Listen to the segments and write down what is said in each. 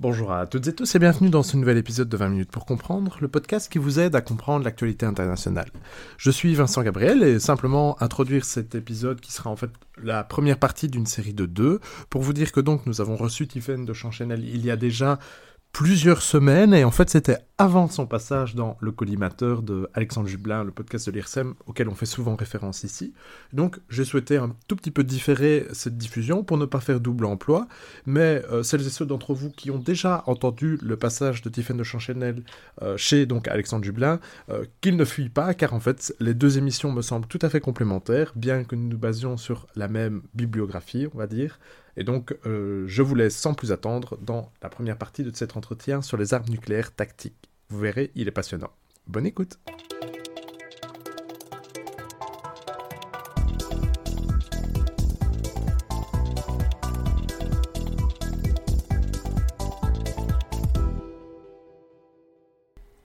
Bonjour à toutes et tous et bienvenue dans ce nouvel épisode de 20 minutes pour comprendre, le podcast qui vous aide à comprendre l'actualité internationale. Je suis Vincent Gabriel et simplement introduire cet épisode qui sera en fait la première partie d'une série de deux pour vous dire que donc nous avons reçu Tiffaine de Chanchenel il y a déjà plusieurs semaines et en fait c'était avant son passage dans le collimateur de Alexandre Jublin, le podcast de l'IRSEM auquel on fait souvent référence ici. Donc j'ai souhaité un tout petit peu différer cette diffusion pour ne pas faire double emploi, mais euh, celles et ceux d'entre vous qui ont déjà entendu le passage de Tiffaine de Chanchenel euh, chez donc Alexandre Jublin, euh, qu'ils ne fuient pas car en fait les deux émissions me semblent tout à fait complémentaires, bien que nous nous basions sur la même bibliographie, on va dire. Et donc, euh, je vous laisse sans plus attendre dans la première partie de cet entretien sur les armes nucléaires tactiques. Vous verrez, il est passionnant. Bonne écoute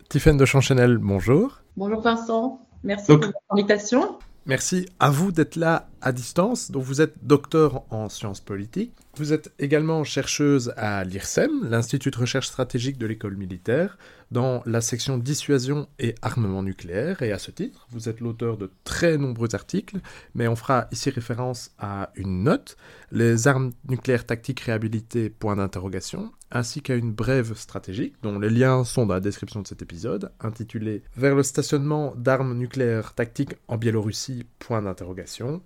Tiffaine de Chanchenel, bonjour. Bonjour Vincent, merci pour l'invitation. Merci à vous d'être là à distance. Donc vous êtes docteur en sciences politiques. Vous êtes également chercheuse à l'IRSEM, l'Institut de recherche stratégique de l'école militaire, dans la section dissuasion et armement nucléaire. Et à ce titre, vous êtes l'auteur de très nombreux articles, mais on fera ici référence à une note, les armes nucléaires tactiques réhabilitées, point d'interrogation, ainsi qu'à une brève stratégique, dont les liens sont dans la description de cet épisode, intitulée Vers le stationnement d'armes nucléaires tactiques en Biélorussie, point d'interrogation.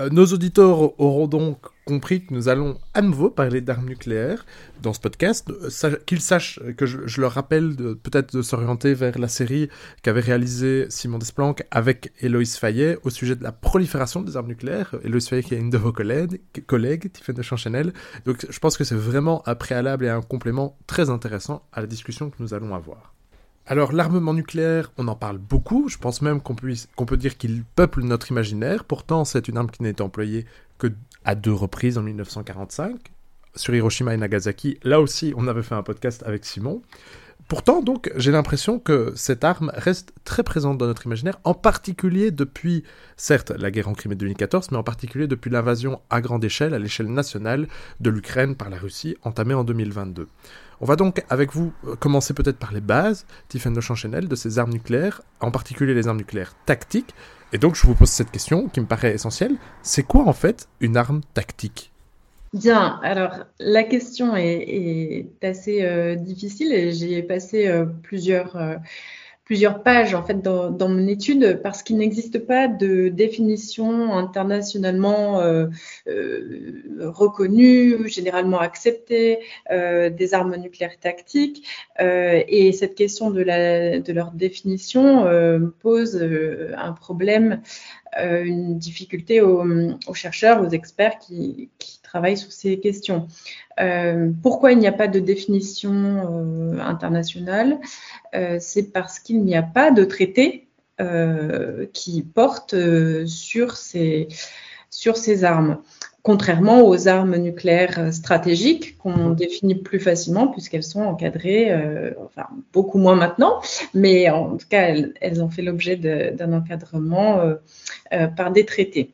Euh, nos auditeurs auront donc compris que nous allons à nouveau parler d'armes nucléaires dans ce podcast. Euh, qu'ils sachent que je, leur rappelle peut-être de s'orienter vers la série qu'avait réalisée Simon Desplanques avec Héloïse Fayet au sujet de la prolifération des armes nucléaires. Héloïse Fayet qui est une de vos collègues, collègues Tiffany de Chanchanel. Donc je pense que c'est vraiment un préalable et un complément très intéressant à la discussion que nous allons avoir. Alors l'armement nucléaire, on en parle beaucoup, je pense même qu'on peut dire qu'il peuple notre imaginaire, pourtant c'est une arme qui n'a été employée que à deux reprises en 1945, sur Hiroshima et Nagasaki, là aussi on avait fait un podcast avec Simon. Pourtant donc j'ai l'impression que cette arme reste très présente dans notre imaginaire, en particulier depuis, certes la guerre en Crimée de 2014, mais en particulier depuis l'invasion à grande échelle, à l'échelle nationale, de l'Ukraine par la Russie, entamée en 2022. On va donc avec vous euh, commencer peut-être par les bases, Tiffany de Chanchenel, de ces armes nucléaires, en particulier les armes nucléaires tactiques. Et donc je vous pose cette question qui me paraît essentielle. C'est quoi en fait une arme tactique? Bien, alors la question est, assez euh, difficile et j'ai passé euh, plusieurs plusieurs pages en fait dans, dans mon étude parce qu'il n'existe pas de définition internationalement euh, euh, reconnue, généralement acceptée euh, des armes nucléaires tactiques euh, et cette question de, la, de leur définition euh, pose euh, un problème, une difficulté aux, chercheurs, aux experts qui, travaillent sur ces questions. Euh, pourquoi il n'y a pas de définition euh, internationale? Euh, C'est parce qu'il n'y a pas de traité qui porte sur ces armes contrairement aux armes nucléaires stratégiques qu'on définit plus facilement puisqu'elles sont encadrées, euh, enfin beaucoup moins maintenant, mais en tout cas elles, elles ont fait l'objet d'un encadrement euh, euh, par des traités.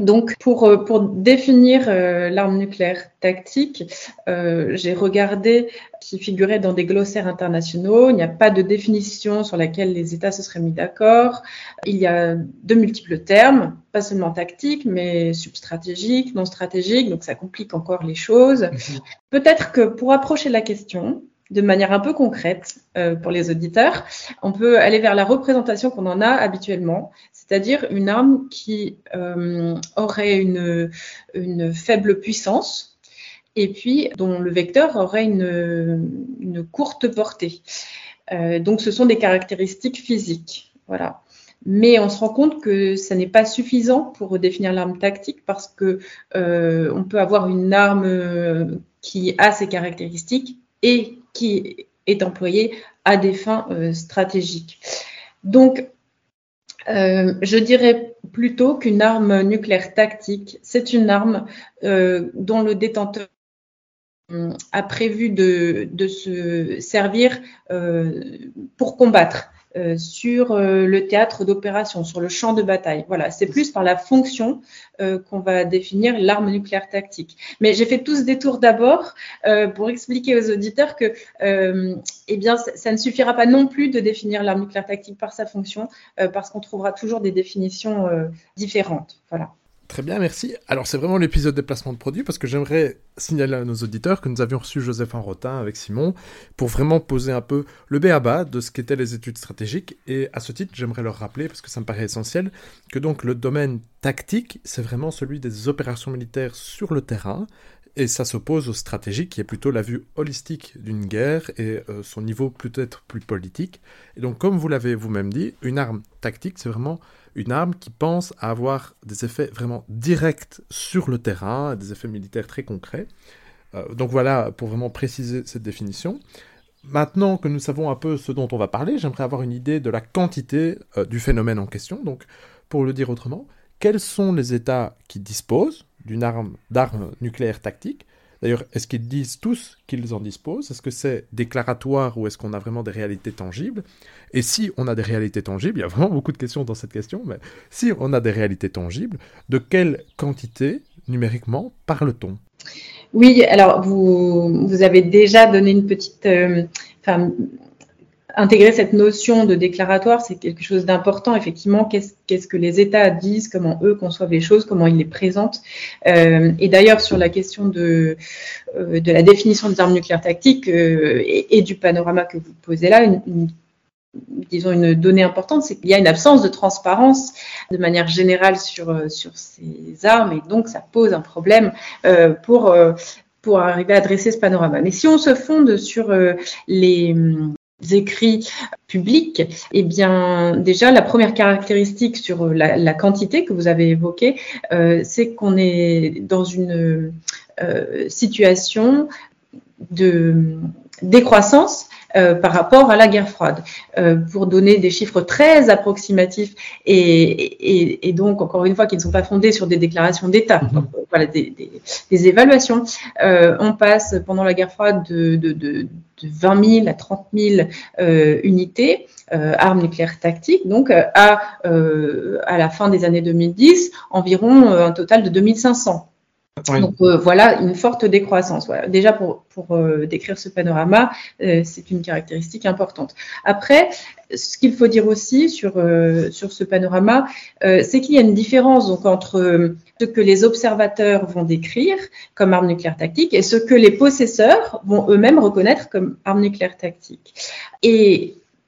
Donc, pour, euh, pour définir euh, l'arme nucléaire tactique, euh, j'ai regardé qui figurait dans des glossaires internationaux. Il n'y a pas de définition sur laquelle les États se seraient mis d'accord. Il y a de multiples termes, pas seulement tactique, mais substratégique, non stratégique, donc ça complique encore les choses. Mhm. Peut-être que pour approcher la question, de manière un peu concrète euh, pour les auditeurs, on peut aller vers la représentation qu'on en a habituellement, c'est-à-dire une arme qui euh, aurait une, une, faible puissance et puis dont le vecteur aurait une, une courte portée. Euh, donc ce sont des caractéristiques physiques. Voilà. Mais on se rend compte que ça n'est pas suffisant pour définir l'arme tactique parce que euh, on peut avoir une arme qui a ces caractéristiques et est employée à des fins euh, stratégiques. Donc, euh, je dirais plutôt qu'une arme nucléaire tactique, c'est une arme euh, dont le détenteur a prévu de, se servir pour combattre sur le théâtre d'opération, sur le champ de bataille. Voilà, c'est plus par la fonction qu'on va définir l'arme nucléaire tactique. Mais j'ai fait tout ce détour d'abord pour expliquer aux auditeurs que eh bien, ça, ne suffira pas non plus de définir l'arme nucléaire tactique par sa fonction, parce qu'on trouvera toujours des définitions différentes. Voilà. Très bien, merci. Alors c'est vraiment l'épisode des placements de produits parce que j'aimerais signaler à nos auditeurs que nous avions reçu Joseph Rotin avec Simon pour vraiment poser un peu le B à bas de ce qu'étaient les études stratégiques. Et à ce titre, j'aimerais leur rappeler, parce que ça me paraît essentiel, que donc le domaine tactique, c'est vraiment celui des opérations militaires sur le terrain. Et ça s'oppose au stratégique, qui est plutôt la vue holistique d'une guerre et euh, son niveau peut-être plus politique. Et donc, comme vous l'avez vous-même dit, une arme tactique, c'est vraiment une arme qui pense à avoir des effets vraiment directs sur le terrain, des effets militaires très concrets. Euh, donc voilà, pour vraiment préciser cette définition. Maintenant que nous savons un peu ce dont on va parler, j'aimerais avoir une idée de la quantité euh, du phénomène en question. Donc, pour le dire autrement, quels sont les États qui disposent d'une arme d'armes nucléaires tactiques D'ailleurs, est-ce qu'ils disent tous qu'ils en disposent? Est-ce que c'est déclaratoire ou est-ce qu'on a vraiment des réalités tangibles? Et si on a des réalités tangibles, il y a vraiment beaucoup de questions dans cette question, mais si on a des réalités tangibles, de quelle quantité numériquement parle-t-on? Oui, alors vous, avez déjà donné une petite, euh, intégrer cette notion de déclaratoire, c'est quelque chose d'important. Effectivement, qu'est-ce que les États disent, comment eux conçoivent les choses, comment ils les présentent. Euh, et d'ailleurs, sur la question de, euh, de la définition des armes nucléaires tactiques euh, et, du panorama que vous posez là, une, disons une donnée importante, c'est qu'il y a une absence de transparence de manière générale sur, sur ces armes, et donc ça pose un problème pour pour arriver à dresser ce panorama. Mais si on se fonde sur les, écrits publics, eh bien déjà la première caractéristique sur la, quantité que vous avez évoquée, euh, c'est qu'on est dans une euh, situation de décroissance euh, par rapport à la guerre froide, euh, pour donner des chiffres très approximatifs et, et, et, donc, encore une fois, qui ne sont pas fondés sur des déclarations d'État, mm-hmm. voilà, des, des, des évaluations. Euh, on passe pendant la guerre froide de, de, de, de 20 000 à 30 000 euh, unités. Euh, armes nucléaires tactiques, donc à, à la fin des années 2010, environ un total de 2500. Donc euh, voilà une forte décroissance. Déjà pour, euh, décrire ce panorama, euh, c'est une caractéristique importante. Après, ce qu'il faut dire aussi sur, sur ce panorama, c'est qu'il y a une différence donc, entre ce que les observateurs vont décrire comme arme nucléaire tactique et ce que les possesseurs vont eux-mêmes reconnaître comme arme nucléaire tactique.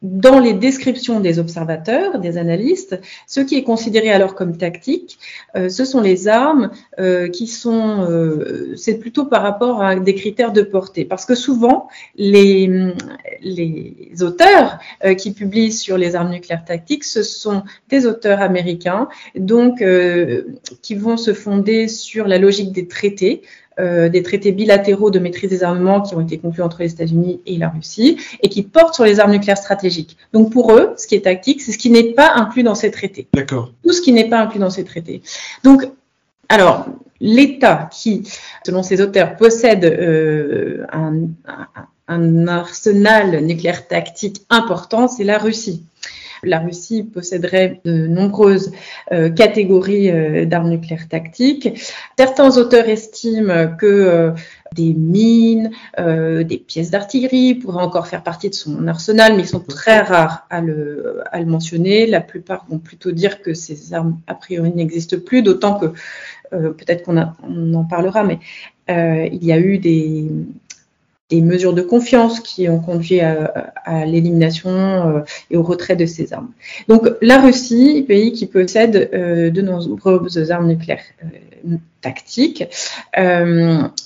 Dans les descriptions des observateurs, des analystes, ce qui est considéré alors comme tactique, euh, ce sont les armes euh, qui sont, euh, c'est plutôt par rapport à des critères de portée, parce que souvent les, les auteurs qui publient sur les armes nucléaires tactiques, ce sont des auteurs américains, donc qui vont se fonder sur la logique des traités, euh, des traités bilatéraux de maîtrise des armements qui ont été conclus entre les États-Unis et la Russie et qui portent sur les armes nucléaires stratégiques. Donc pour eux, ce qui est tactique, c'est ce qui n'est pas inclus dans ces traités. D'accord. Tout ce qui n'est pas inclus dans ces traités. Donc, alors, l'État qui, selon ces auteurs, possède euh, un, un arsenal nucléaire tactique important, c'est la Russie la Russie posséderait de nombreuses euh, catégories euh, d'armes nucléaires tactiques. Certains auteurs estiment que euh, des mines, des pièces d'artillerie pourraient encore faire partie de son arsenal, mais ils sont très rares à le, à le mentionner. La plupart vont plutôt dire que ces armes, a priori, n'existent plus, d'autant que peut-être qu'on on en parlera, mais il y a eu des, des mesures de confiance qui ont conduit à, l'élimination euh, et au retrait de ces armes. Donc la Russie, pays qui possède euh, de nombreuses armes nucléaires euh, tactiques.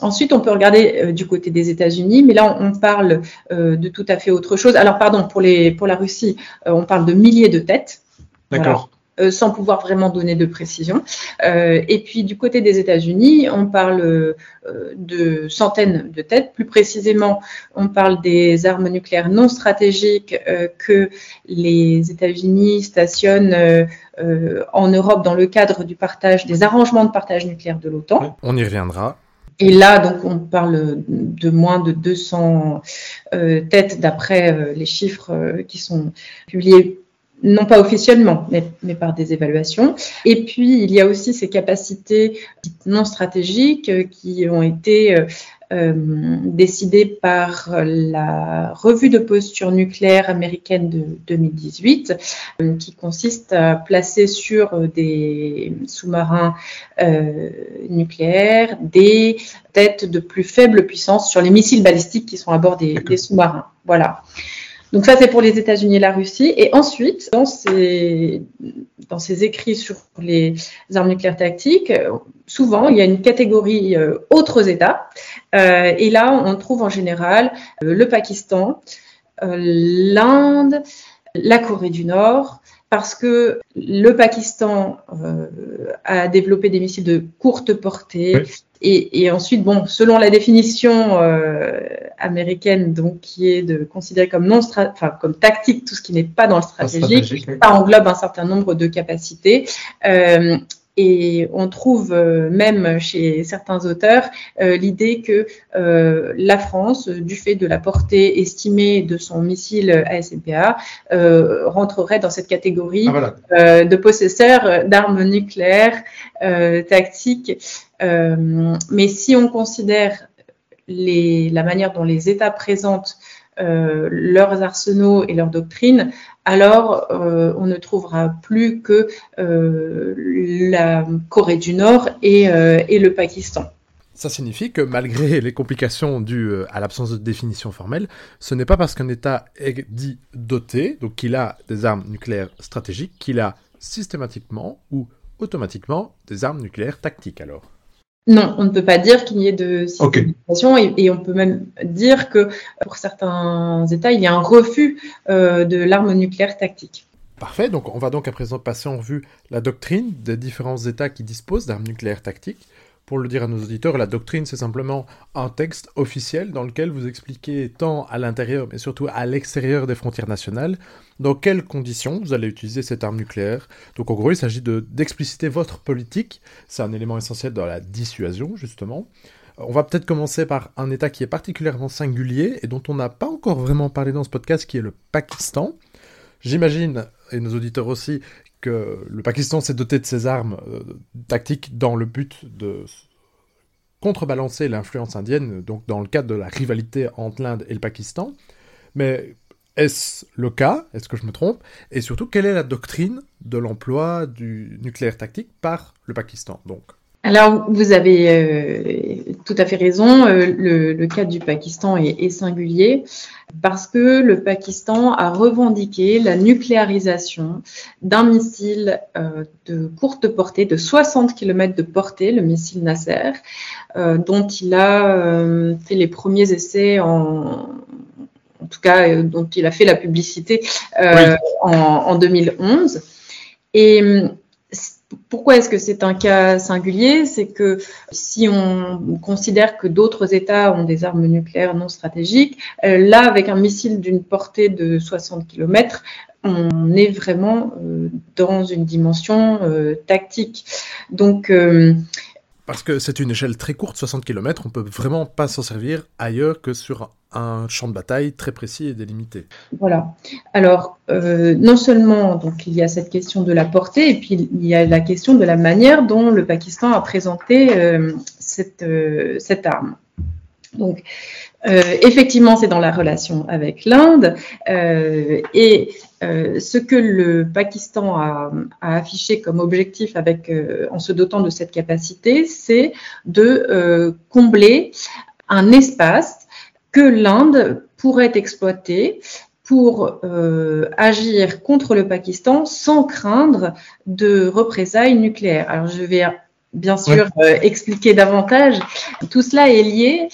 ensuite, on peut regarder du côté des États-Unis, mais là on, parle de tout à fait autre chose. Alors pardon, pour, la Russie, on parle de milliers de têtes. D'accord. Sans pouvoir vraiment donner de précision. Euh, et puis du côté des États-Unis, on parle euh, de centaines de têtes. Plus précisément, on parle des armes nucléaires non stratégiques que les États-Unis stationnent en Europe dans le cadre du partage des arrangements de partage nucléaire de l'OTAN. On y reviendra. Et là, donc, on parle de moins de 200, tête d'après les chiffres qui sont publiés non pas officiellement, mais, mais, par des évaluations. Et puis, il y a aussi ces capacités non stratégiques qui ont été euh, décidé par la revue de posture nucléaire américaine de 2018, euh, qui consiste à placer sur des sous-marins euh, nucléaires des têtes de plus faible puissance sur les missiles balistiques qui sont à bord des, des sous-marins. Voilà. Donc ça, c'est pour les États-Unis et la Russie. Et ensuite, dans ces, dans écrits sur les armes nucléaires tactiques, souvent, il y a une catégorie euh, autres États. Euh, et là, on trouve en général euh, le Pakistan, l'Inde, la Corée du Nord, parce que le Pakistan a développé des missiles de courte portée, et, ensuite, bon, selon la définition euh, américaine, donc qui est de considérer comme non, enfin comme tactique tout ce qui n'est pas dans le stratégique, ça englobe un certain nombre de capacités. Euh, et on trouve euh, même chez certains auteurs euh, l'idée que euh, la France, du fait de la portée estimée de son missile ASMPA, rentrerait dans cette catégorie ah, de possesseurs d'armes nucléaires tactiques. mais si on considère les, la manière dont les États présentent euh, leurs arsenaux et leurs doctrines, alors euh, on ne trouvera plus que euh, la Corée du Nord et, et, le Pakistan. Ça signifie que malgré les complications dues à l'absence de définition formelle, ce n'est pas parce qu'un État est dit doté, donc qu'il a des armes nucléaires stratégiques, qu'il a systématiquement ou automatiquement des armes nucléaires tactiques alors. Non, on ne peut pas dire qu'il y ait de systématisation et, on peut même dire que pour certains États, il y a un refus euh, de l'arme nucléaire tactique. Parfait, donc on va donc à présent passer en revue la doctrine des différents États qui disposent d'armes nucléaires tactiques. Pour le dire à nos auditeurs, la doctrine, c'est simplement un texte officiel dans lequel vous expliquez tant à l'intérieur, mais surtout à l'extérieur des frontières nationales, dans quelles conditions vous allez utiliser cette arme nucléaire. Donc en gros, il s'agit d'expliciter votre politique. C'est un élément essentiel dans la dissuasion, justement. On va peut-être commencer par un État qui est particulièrement singulier et dont on n'a pas encore vraiment parlé dans ce podcast, qui est le Pakistan. J'imagine, et nos auditeurs aussi, le Pakistan s'est doté de ses armes euh, tactiques dans le but de contrebalancer l'influence indienne, donc dans le cadre de la rivalité entre l'Inde et le Pakistan. Mais est-ce le cas? Est-ce que je me trompe? Et surtout, quelle est la doctrine de l'emploi du nucléaire tactique par le Pakistan donc? Alors, vous avez euh, tout à fait raison. Euh, le, cas du Pakistan est, singulier parce que le Pakistan a revendiqué la nucléarisation d'un missile euh, de courte portée, de 60 km de portée, le missile Nasser, dont il a fait les premiers essais en, en tout cas, dont il a fait la publicité en, en, 2011. Et pourquoi est-ce que c'est un cas singulier? C'est que si on considère que d'autres États ont des armes nucléaires non stratégiques, euh, là, avec un missile d'une portée de 60 km, on est vraiment euh, dans une dimension euh, tactique. Donc, parce que c'est une échelle très courte, 60 km, on peut vraiment pas s'en servir ailleurs que sur un champ de bataille très précis et délimité. Voilà. Alors, euh, non seulement donc il y a cette question de la portée, et puis il y a la question de la manière dont le Pakistan a présenté euh, cette, euh, cette arme. Donc, effectivement, c'est dans la relation avec l'Inde. Et euh, ce que le Pakistan a, affiché comme objectif avec, en se dotant de cette capacité, c'est de combler un espace que l'Inde pourrait exploiter pour agir contre le Pakistan sans craindre de représailles nucléaires. Alors je vais bien sûr expliquer davantage. Tout cela est lié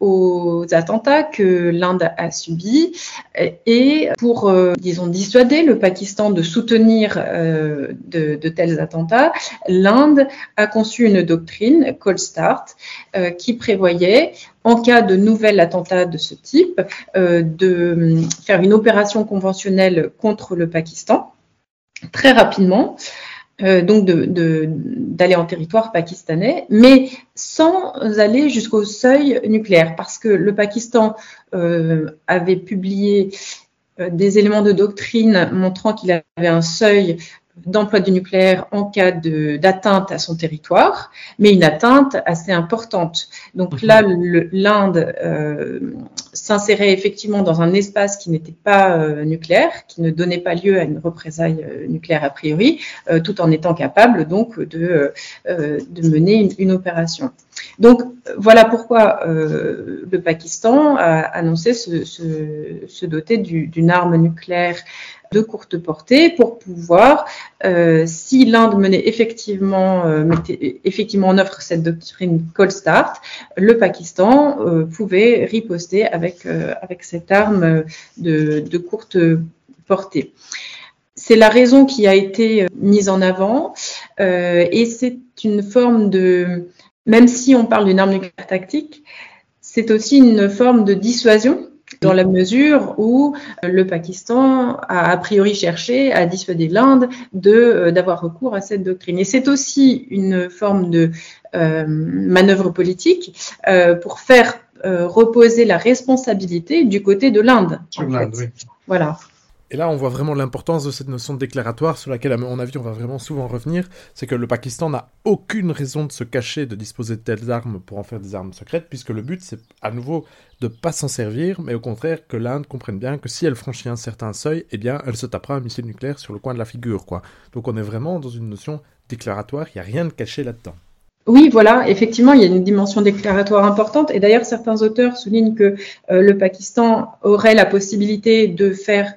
aux attentats que l'Inde a subis. Et pour, euh, disons, dissuader le Pakistan de soutenir euh, de, tels attentats, l'Inde a conçu une doctrine, Cold Start, euh, qui prévoyait, en cas de nouvel attentat de ce type, de faire une opération conventionnelle contre le Pakistan très rapidement euh, donc d'aller en territoire pakistanais, mais sans aller jusqu'au seuil nucléaire, parce que le Pakistan euh, avait publié euh, des éléments de doctrine montrant qu'il avait un seuil d'emploi du nucléaire en cas d'atteinte à son territoire, mais une atteinte assez importante. Donc mhm. là, l'Inde s'insérait effectivement dans un espace qui n'était pas euh, nucléaire, qui ne donnait pas lieu à une représaille euh, nucléaire a priori, tout en étant capable donc de, mener une, opération. Donc voilà pourquoi le Pakistan a annoncé se doter d'une arme nucléaire de courte portée pour pouvoir, euh, si l'Inde menait effectivement, euh, mettait effectivement en œuvre cette doctrine Cold Start, le Pakistan euh, pouvait riposter avec, avec cette arme de, de courte portée. C'est la raison qui a été mise en avant et c'est une forme de, même si on parle d'une arme nucléaire tactique, c'est aussi une forme de dissuasion dans la mesure où euh, le Pakistan a a priori cherché à dissuader l'Inde de euh, d'avoir recours à cette doctrine. Et c'est aussi une forme de euh, manœuvre politique pour faire reposer la responsabilité du côté de l'Inde. Voilà. Et là, on voit vraiment l'importance de cette notion de déclaratoire sur laquelle, à mon avis, on va vraiment souvent revenir. C'est que le Pakistan n'a aucune raison de se cacher, de disposer de telles armes pour en faire des armes secrètes, puisque le but, c'est à nouveau de pas s'en servir, mais au contraire que l'Inde comprenne bien que si elle franchit un certain seuil, eh bien, elle se tapera un missile nucléaire sur le coin de la figure, quoi. Donc on est vraiment dans une notion déclaratoire, il n'y a rien de caché là-dedans. Oui, voilà, effectivement, il y a une dimension déclaratoire importante. Et d'ailleurs, certains auteurs soulignent que euh, le Pakistan aurait la possibilité de faire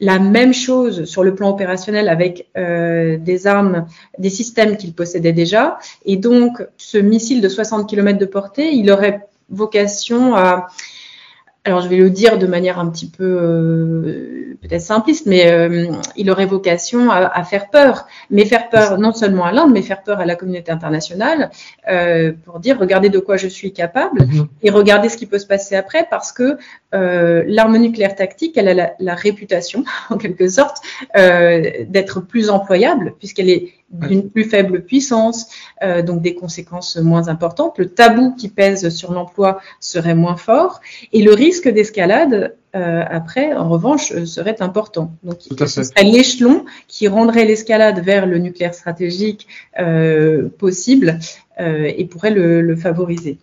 la même chose sur le plan opérationnel avec euh, des armes, des systèmes qu'il possédait déjà. Et donc, ce missile de 60 km de portée, il aurait vocation à alors je vais le dire de manière un petit peu euh, peut-être simpliste, mais euh, il aurait vocation à, faire peur, mais faire peur non seulement à l'Inde, mais faire peur à la communauté internationale euh, pour dire regardez de quoi je suis capable mhm. et regardez ce qui peut se passer après, parce que l'arme nucléaire tactique, elle a la, la réputation, en quelque sorte, d'être plus employable puisqu'elle est d'une plus faible puissance, euh, donc des conséquences moins importantes. Le tabou qui pèse sur l'emploi serait moins fort et le risque d'escalade, euh, après, en revanche, euh, serait important. Donc, ce serait l'échelon qui rendrait l'escalade vers le nucléaire stratégique possible et pourrait le, le favoriser.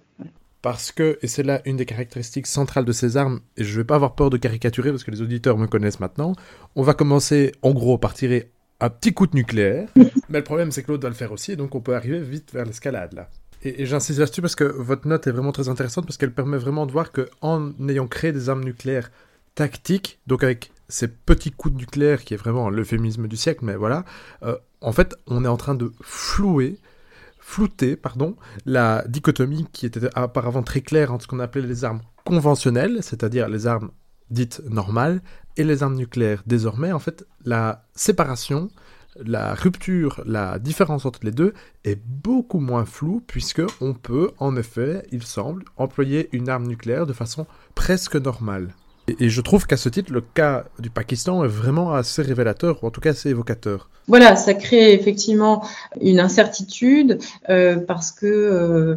Parce que, et c'est là une des caractéristiques centrales de ces armes, et je ne vais pas avoir peur de caricaturer parce que les auditeurs me connaissent maintenant, on va commencer en gros par tirer un petit coup de nucléaire. Mais le problème, c'est que l'autre va le faire aussi, et donc on peut arriver vite vers l'escalade, là. Et, j'insiste là-dessus parce que votre note est vraiment très intéressante, parce qu'elle permet vraiment de voir qu'en ayant créé des armes nucléaires tactiques, donc avec ces petits coups de nucléaire, qui est vraiment l'euphémisme du siècle, mais voilà, euh, en fait, on est en train de flouer flouter pardon, la dichotomie qui était auparavant très claire entre ce qu'on appelait les armes conventionnelles, c'est-à-dire les armes dites normales, et les armes nucléaires. Désormais, en fait, la séparation, la rupture, la différence entre les deux est beaucoup moins floue puisque on peut, en effet, il semble, employer une arme nucléaire de façon presque normale. Et, je trouve qu'à ce titre, le cas du Pakistan est vraiment assez révélateur, ou en tout cas assez évocateur. Voilà, ça crée effectivement une incertitude euh, parce que euh,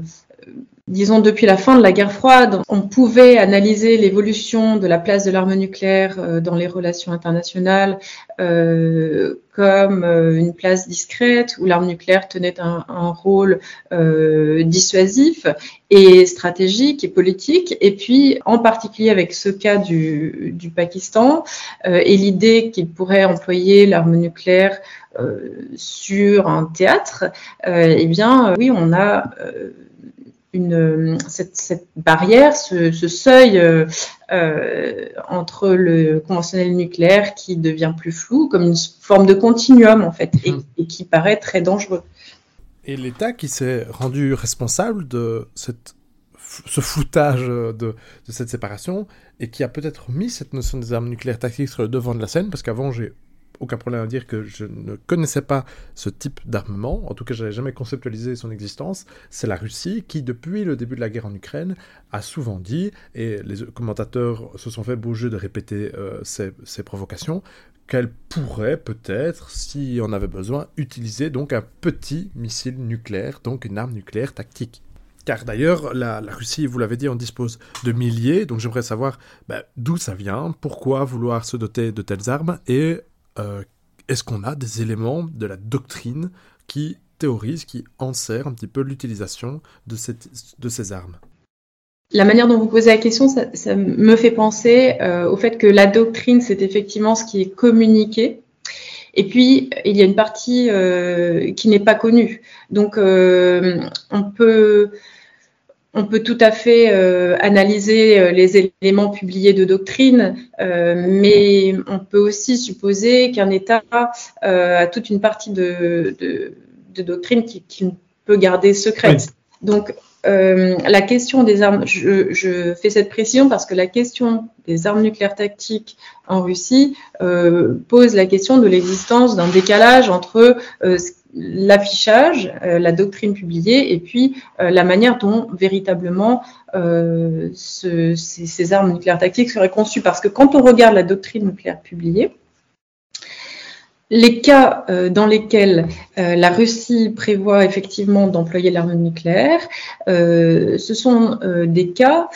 disons depuis la fin de la guerre froide, on pouvait analyser l'évolution de la place de l'arme nucléaire euh, dans les relations internationales euh, comme euh, une place discrète où l'arme nucléaire tenait un, rôle dissuasif et stratégique et politique. Et puis, en particulier avec ce cas du, du Pakistan et l'idée qu'il pourrait employer l'arme nucléaire sur un théâtre, eh bien, oui, on a une, cette, barrière, ce, seuil euh, euh, entre le conventionnel nucléaire qui devient plus flou, comme une forme de continuum en fait, et, mhm. qui paraît très dangereux. Et l'État qui s'est rendu responsable de cette, ce floutage de, de, cette séparation et qui a peut-être mis cette notion des armes nucléaires tactiques sur le devant de la scène, parce qu'avant j'ai aucun problème à dire que je ne connaissais pas ce type d'armement, en tout cas je n'avais jamais conceptualisé son existence, c'est la Russie qui, depuis le début de la guerre en Ukraine, a souvent dit, et les commentateurs se sont fait beau jeu de répéter euh, ces, provocations, qu'elle pourrait peut-être, si on avait besoin, utiliser donc un petit missile nucléaire, donc une arme nucléaire tactique. Car d'ailleurs, la, Russie, vous l'avez dit, en dispose de milliers, donc j'aimerais savoir ben, d'où ça vient, pourquoi vouloir se doter de telles armes, et euh, est-ce qu'on a des éléments de la doctrine qui théorisent, qui enserrent un petit peu l'utilisation de, de ces armes? La manière dont vous posez la question, ça, me fait penser euh, au fait que la doctrine, c'est effectivement ce qui est communiqué. Et puis, il y a une partie euh, qui n'est pas connue. Donc, on peut on peut tout à fait euh, analyser euh, les éléments publiés de doctrine, euh, mais on peut aussi supposer qu'un État a toute une partie de, doctrine qu'il peut garder secrète. Donc, la question des armes, je, fais cette précision parce que la question des armes nucléaires tactiques en Russie pose la question de l'existence d'un décalage entre l'affichage, euh, la doctrine publiée, et puis euh, la manière dont véritablement euh, ces, armes nucléaires tactiques seraient conçues. Parce que quand on regarde la doctrine nucléaire publiée, les cas dans lesquels la Russie prévoit effectivement d'employer l'arme nucléaire, ce sont des cas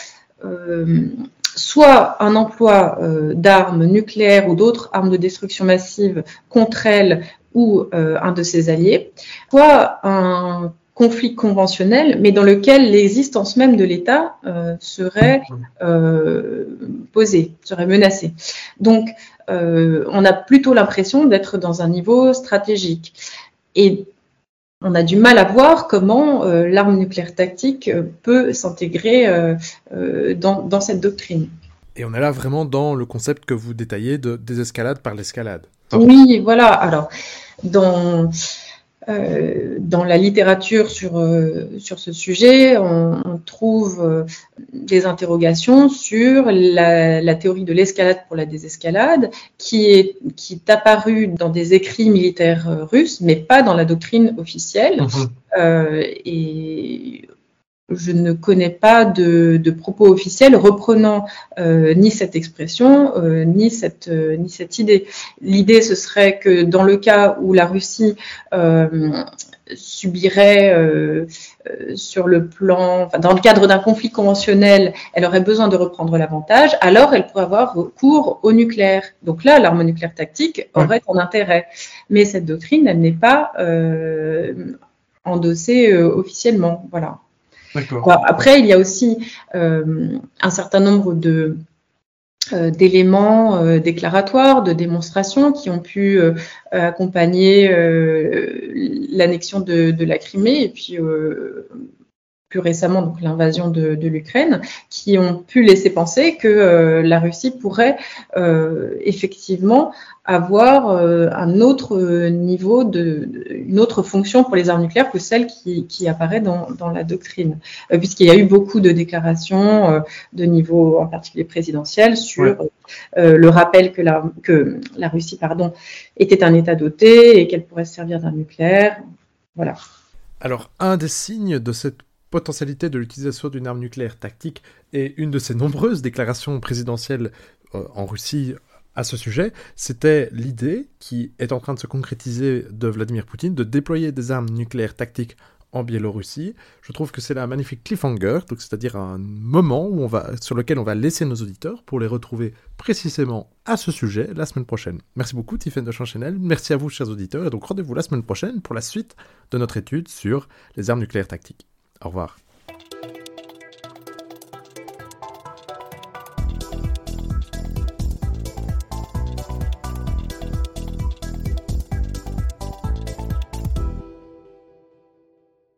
soit un emploi d'armes nucléaires ou d'autres armes de destruction massive contre elles ou euh, un de ses alliés, soit un conflit conventionnel, mais dans lequel l'existence même de l'État euh, serait euh, posée, serait menacée. Donc, on a plutôt l'impression d'être dans un niveau stratégique. Et on a du mal à voir comment l'arme nucléaire tactique peut s'intégrer dans, dans, cette doctrine. Et on est là vraiment dans le concept que vous détaillez de désescalade par l'escalade. Oui, voilà. Alors, dans, euh, dans la littérature sur, euh, sur ce sujet, on, trouve euh, des interrogations sur la, théorie de l'escalade pour la désescalade, qui est, qui est apparue dans des écrits militaires russes, mais pas dans la doctrine officielle. Mm-hmm. et je ne connais pas de, propos officiels reprenant euh, ni cette expression, euh, ni, cette, euh, ni cette idée. L'idée, ce serait que dans le cas où la Russie subirait sur le plan, enfin, dans le cadre d'un conflit conventionnel, elle aurait besoin de reprendre l'avantage, alors elle pourrait avoir recours au nucléaire. Donc là, l'arme nucléaire tactique aurait un intérêt. Mais cette doctrine, elle n'est pas endossée officiellement. Voilà après, il y a aussi euh, un certain nombre de euh, d'éléments euh, déclaratoires, de démonstrations qui ont pu accompagner l'annexion de, de, la Crimée. Et puis plus récemment donc l'invasion de, l'Ukraine, qui ont pu laisser penser que euh, la Russie pourrait euh, effectivement avoir euh, un autre niveau de, une autre fonction pour les armes nucléaires que celle qui, apparaît dans, la doctrine, puisqu'il y a eu beaucoup de déclarations de niveau en particulier présidentiel sur le rappel que la, que la Russie pardon était un État doté et qu'elle pourrait se servir d'un nucléaire, voilà. Alors, un des signes de cette potentialité de l'utilisation d'une arme nucléaire tactique et une de ses nombreuses déclarations présidentielles euh, en Russie à ce sujet, c'était l'idée qui est en train de se concrétiser de Vladimir Poutine de déployer des armes nucléaires tactiques en Biélorussie. Je trouve que c'est un magnifique cliffhanger, donc c'est-à-dire un moment où on va, sur lequel on va laisser nos auditeurs pour les retrouver précisément à ce sujet la semaine prochaine. Merci beaucoup Tiffany de Chanchenel, merci à vous chers auditeurs, et donc rendez-vous la semaine prochaine pour la suite de notre étude sur les armes nucléaires tactiques. Au revoir.